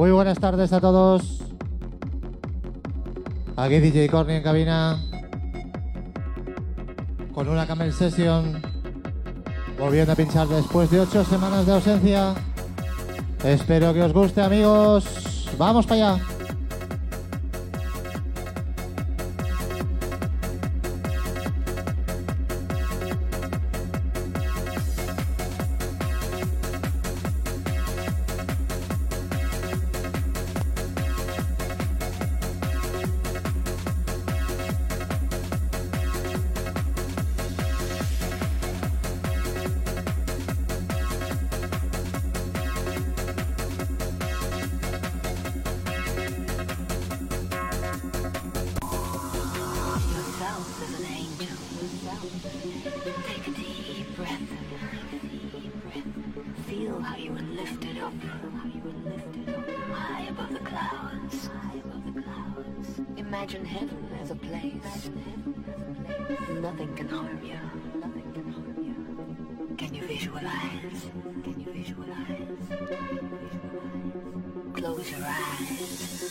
Muy buenas tardes a todos. Aquí DJ Corny en cabina. Con una Camel Session. Volviendo a pinchar después de ocho semanas de ausencia. Espero que os guste amigos. Vamos para allá. Angel. Take a deep breath. Feel how you were lifted up. High above the clouds. Imagine heaven as a place. Nothing can harm you. Can you visualize? Can you visualize? Close your eyes.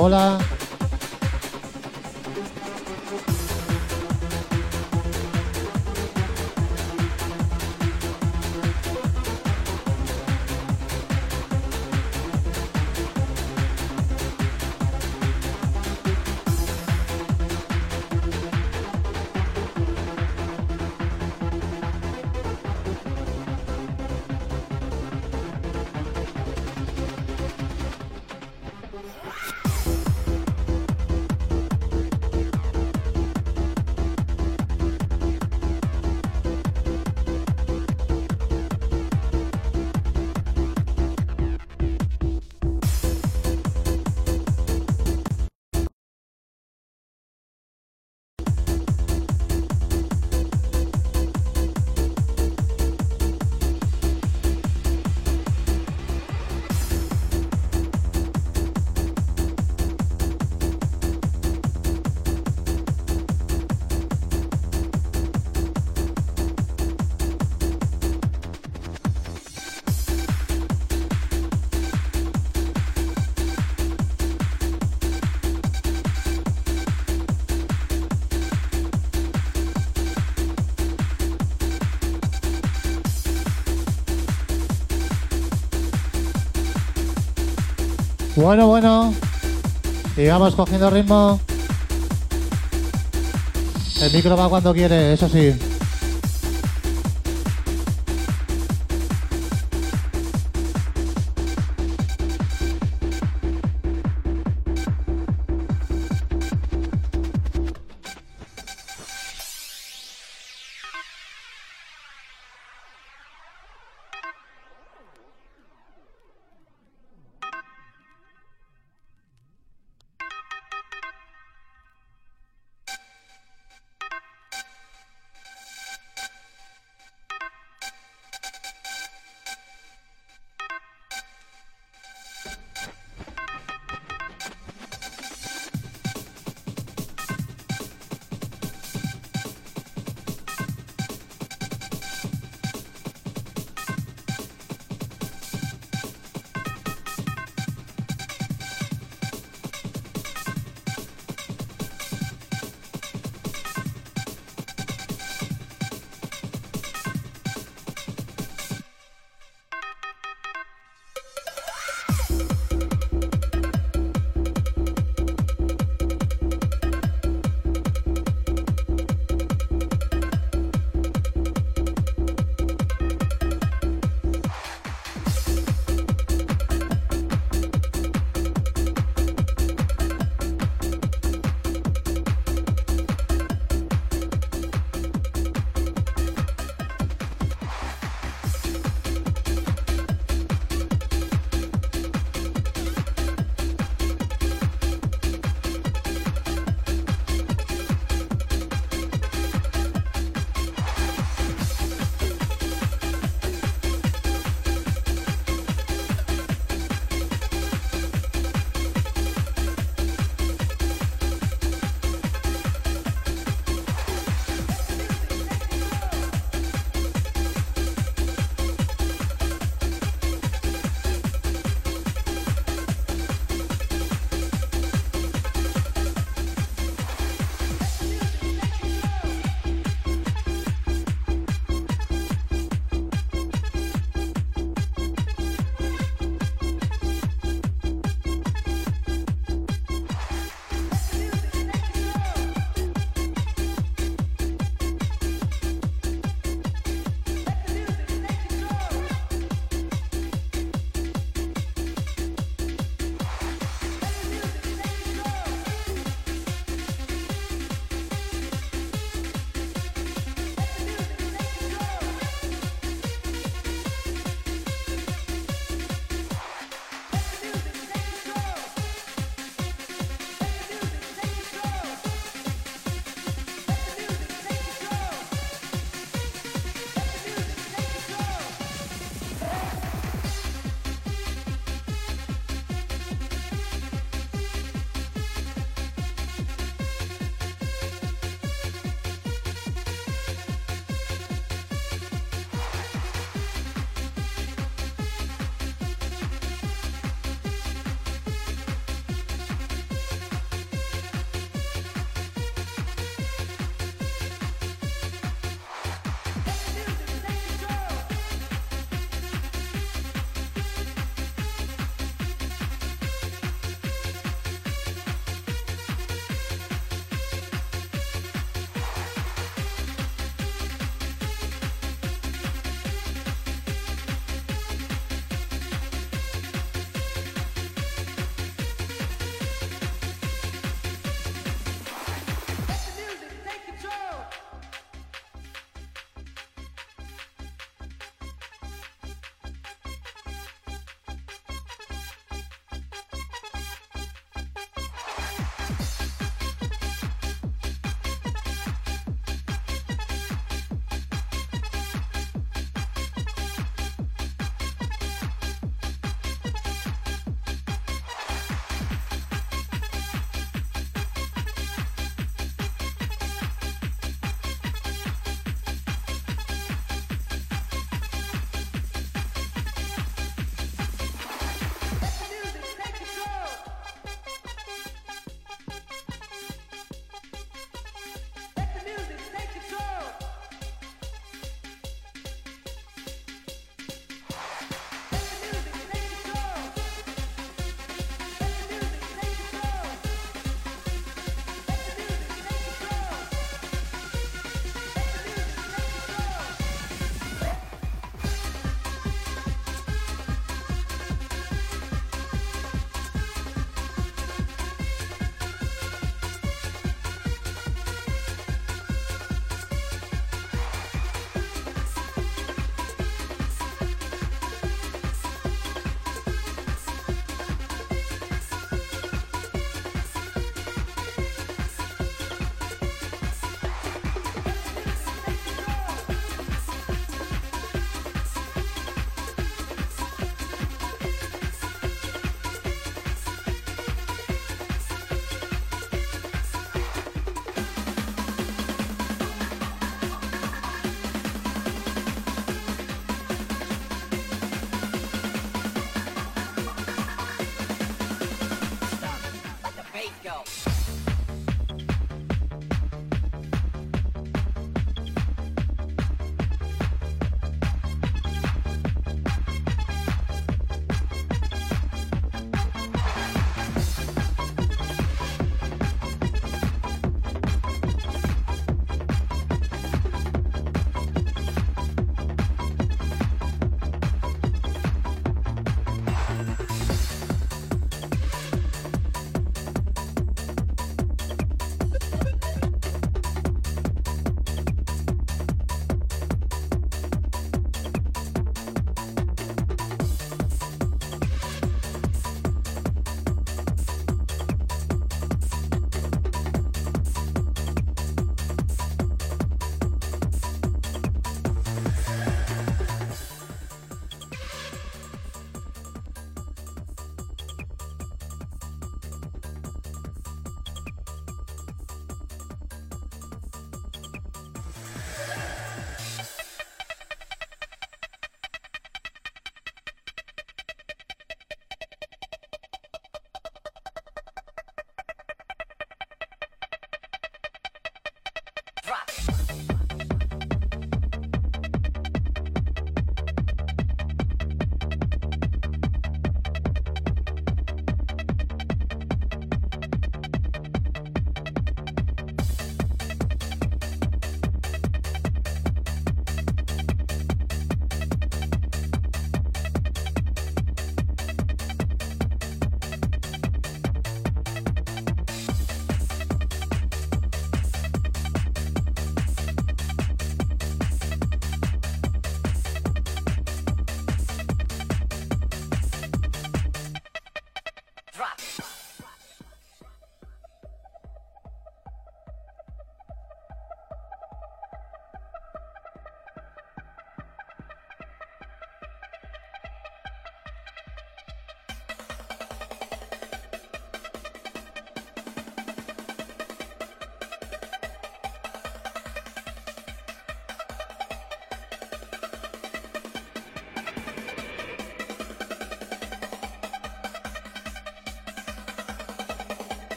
Hola. Bueno, bueno. Sigamos cogiendo ritmo. El micro va cuando quiere, eso sí.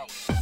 out.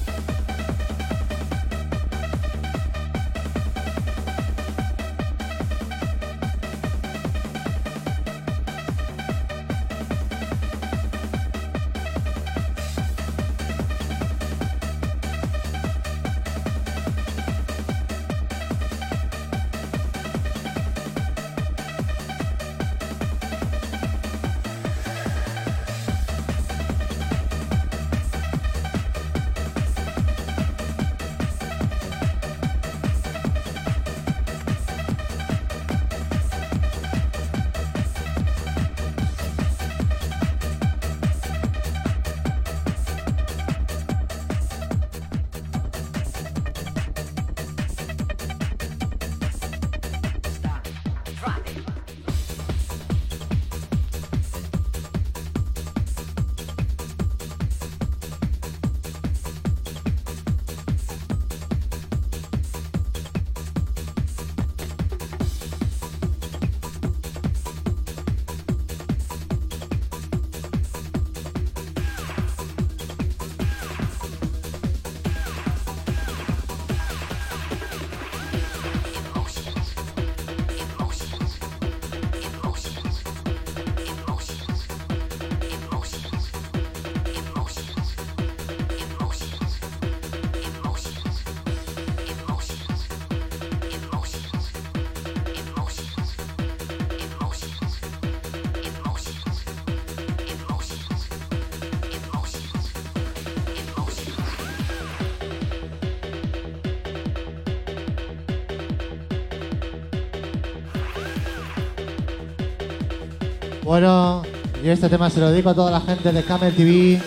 Bueno, y este tema se lo dedico a toda la gente de Camel TV.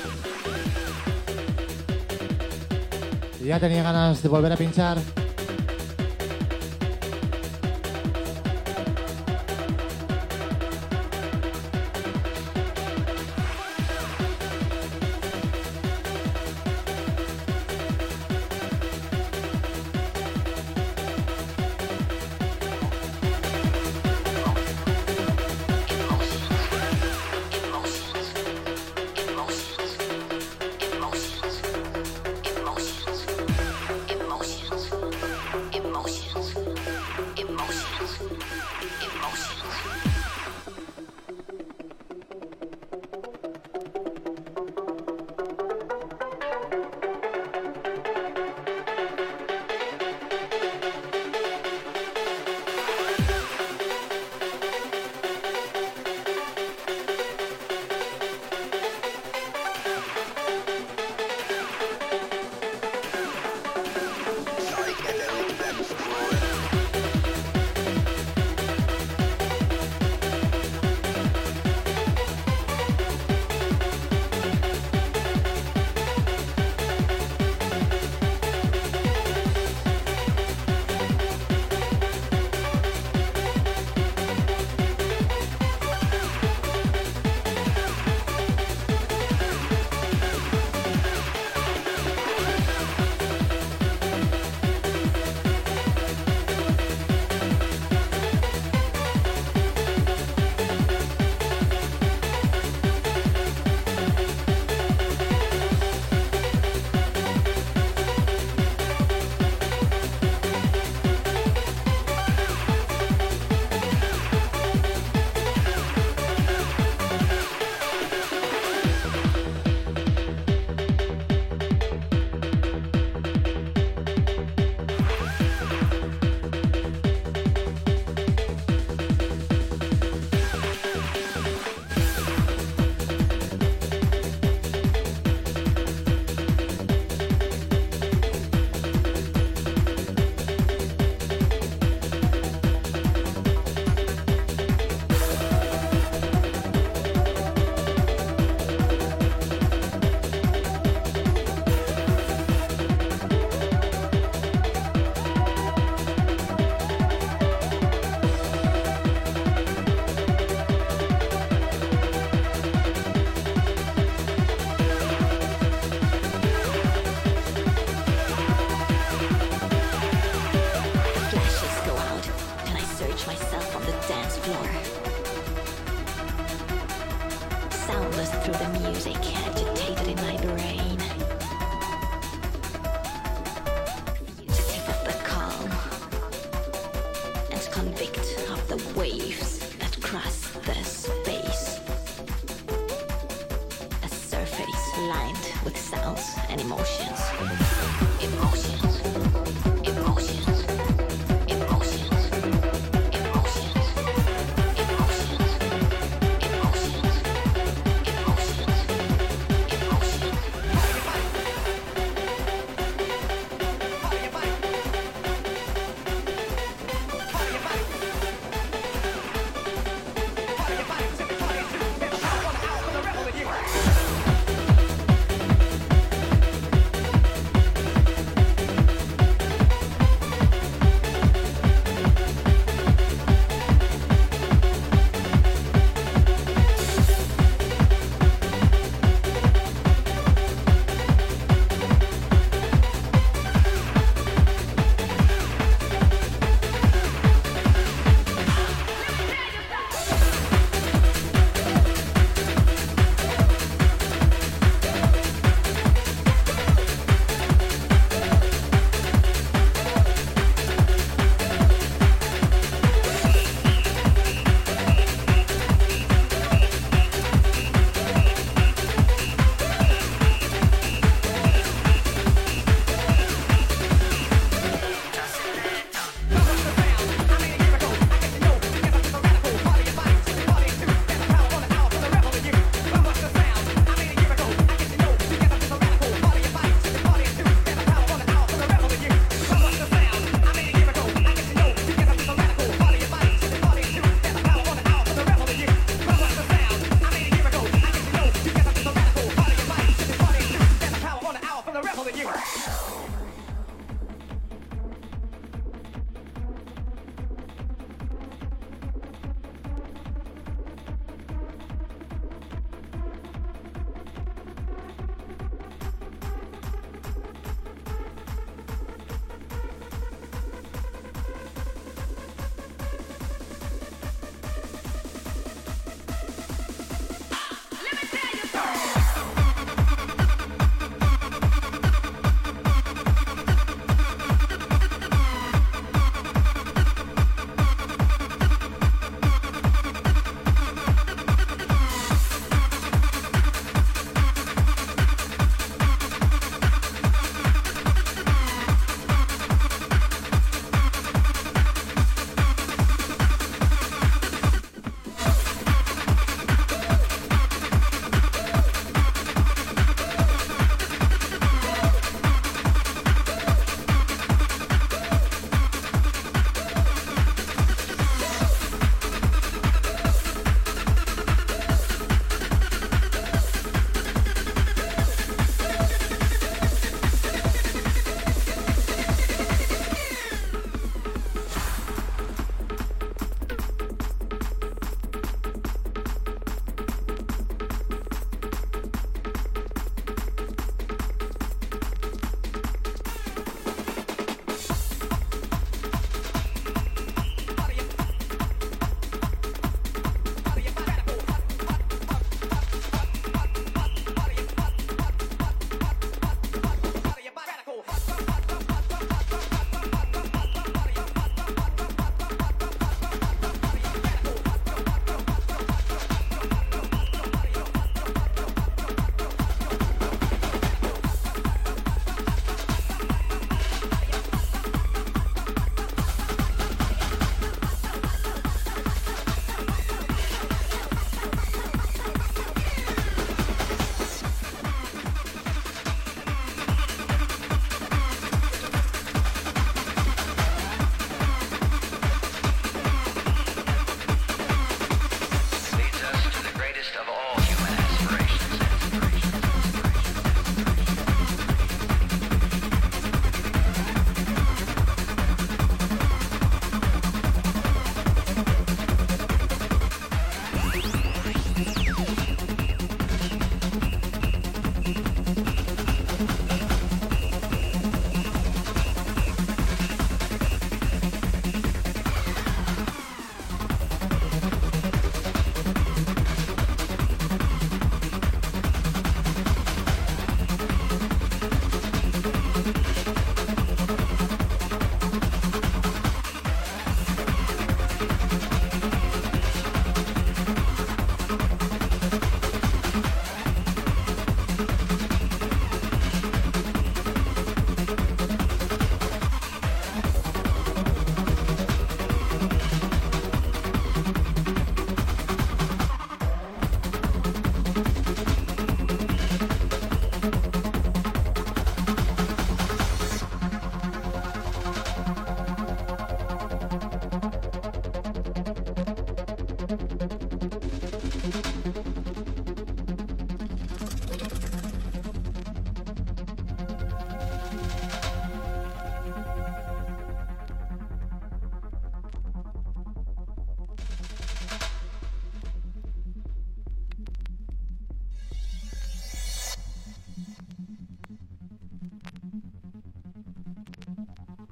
Y ya tenía ganas de volver a pinchar.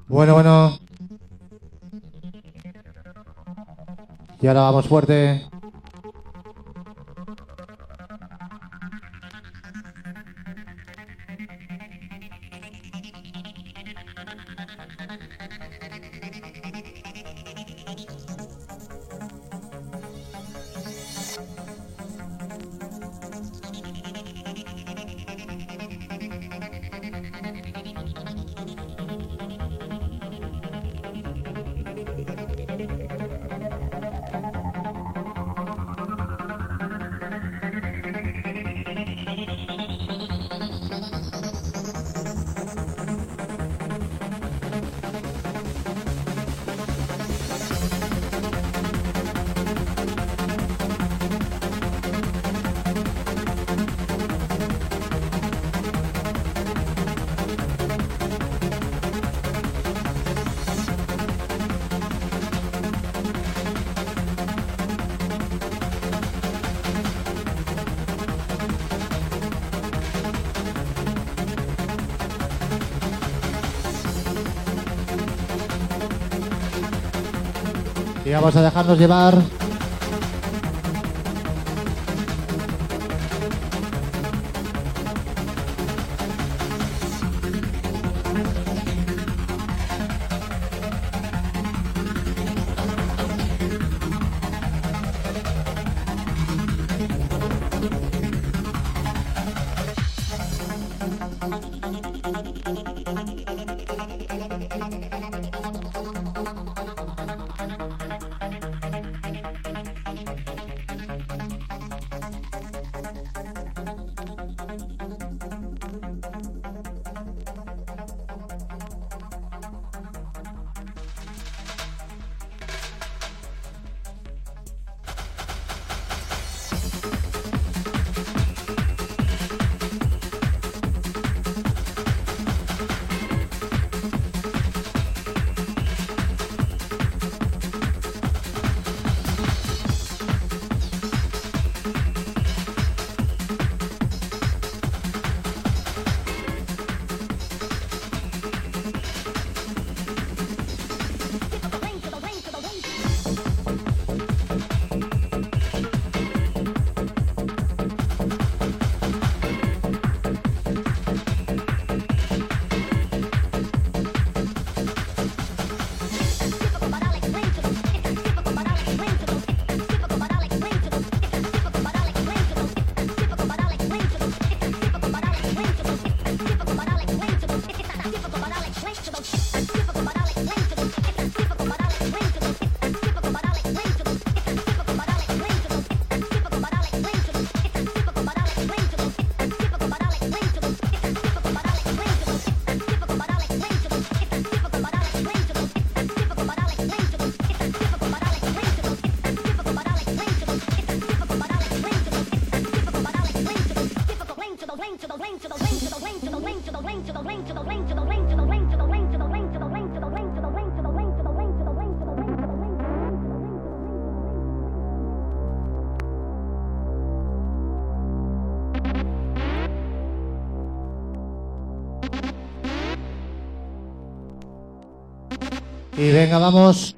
Bueno, bueno. Y ahora vamos fuerte. Dejarnos llevar. Y venga, vamos.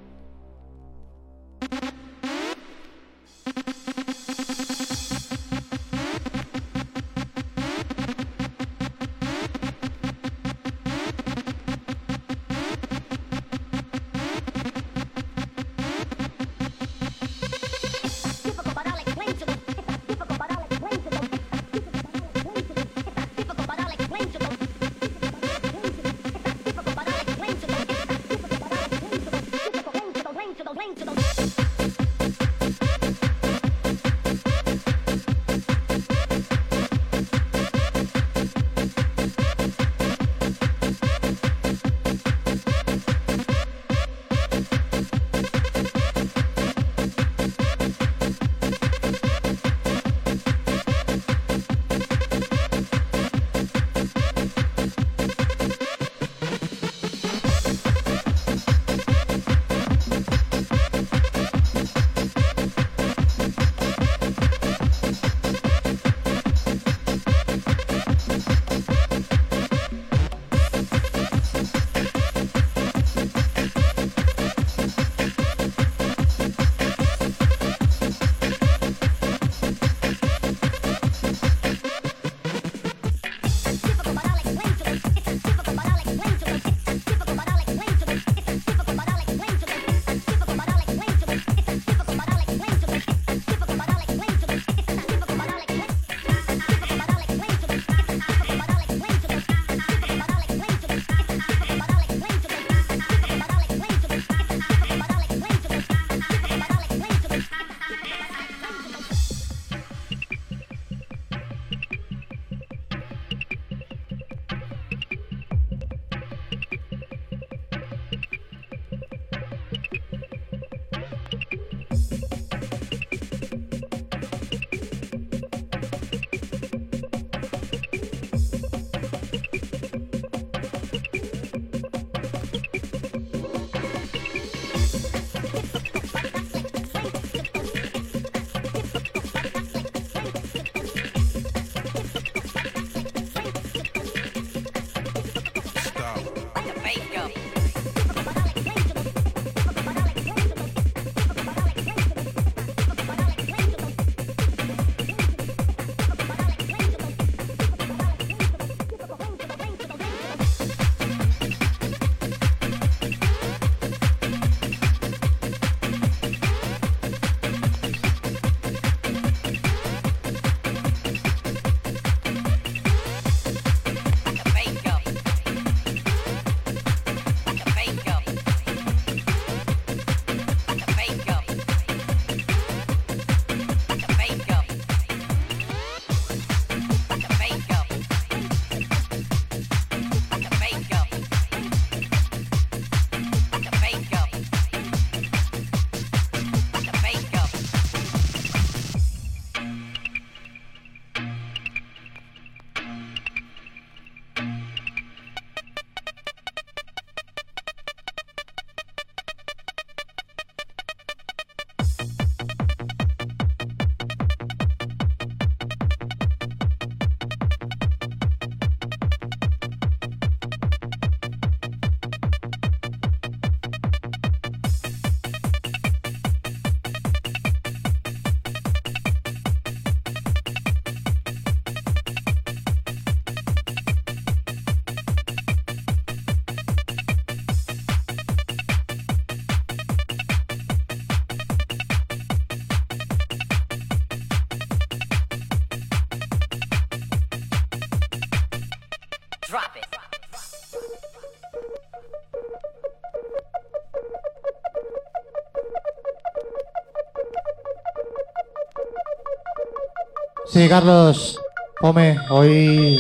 Sí, Carlos, Home, hoy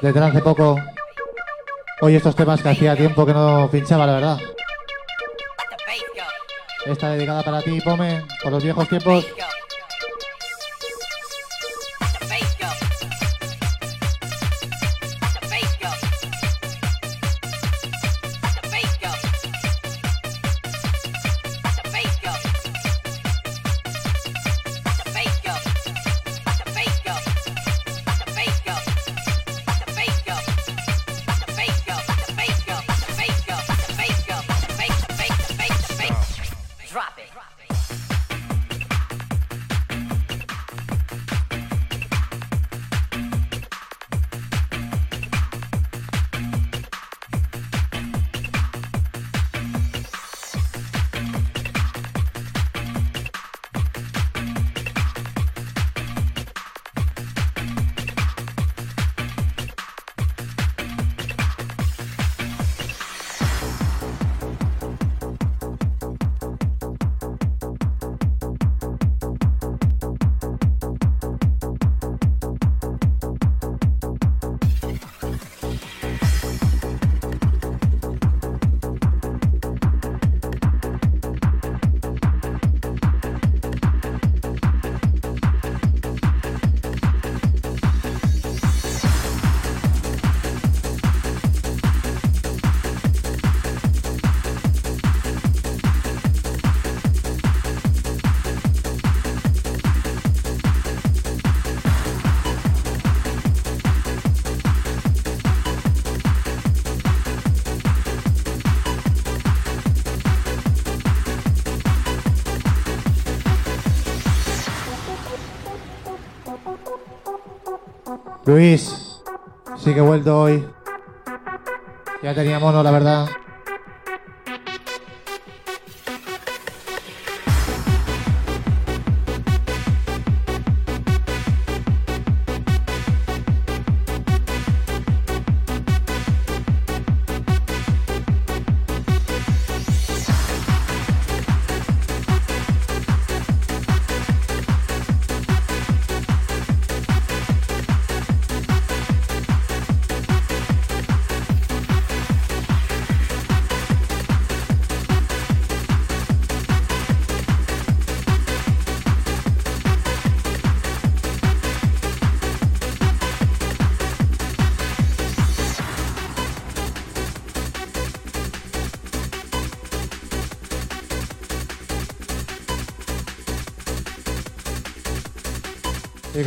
desde hace poco, hoy estos temas que hacía tiempo que no pinchaba, la verdad. Esta dedicada para ti, Pome, por los viejos tiempos. Luis, sí que he vuelto hoy. Ya tenía mono, la verdad.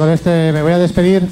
Este me voy a despedir.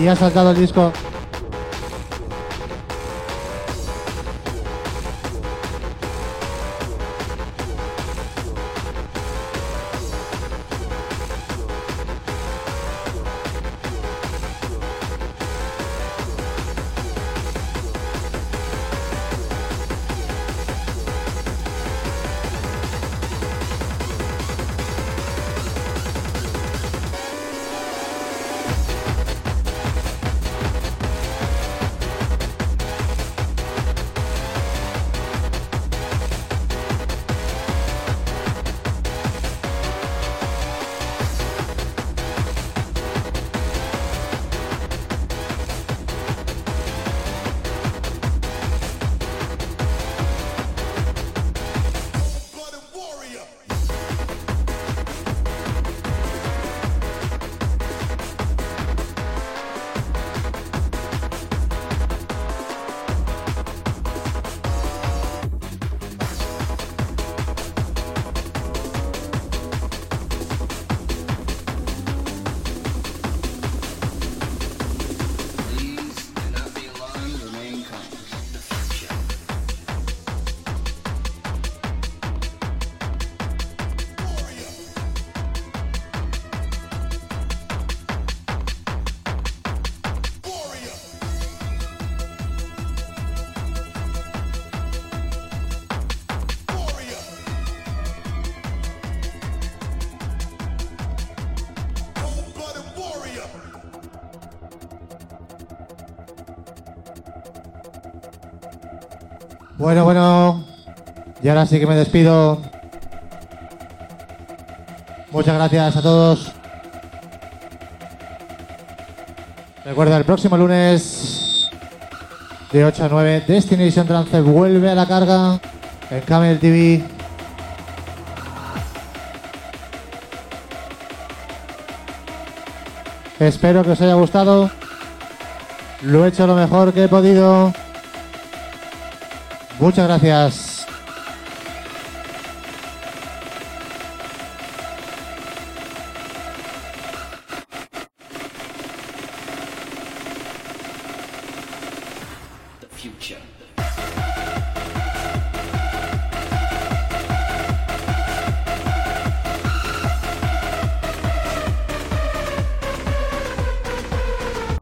Y ha saltado el disco. Bueno, bueno. Y ahora sí que me despido. Muchas gracias a todos. Recuerda, el próximo lunes de 8 a 9, Destination Trance vuelve a la carga en Camel TV. Espero que os haya gustado. Lo he hecho lo mejor que he podido. Muchas gracias.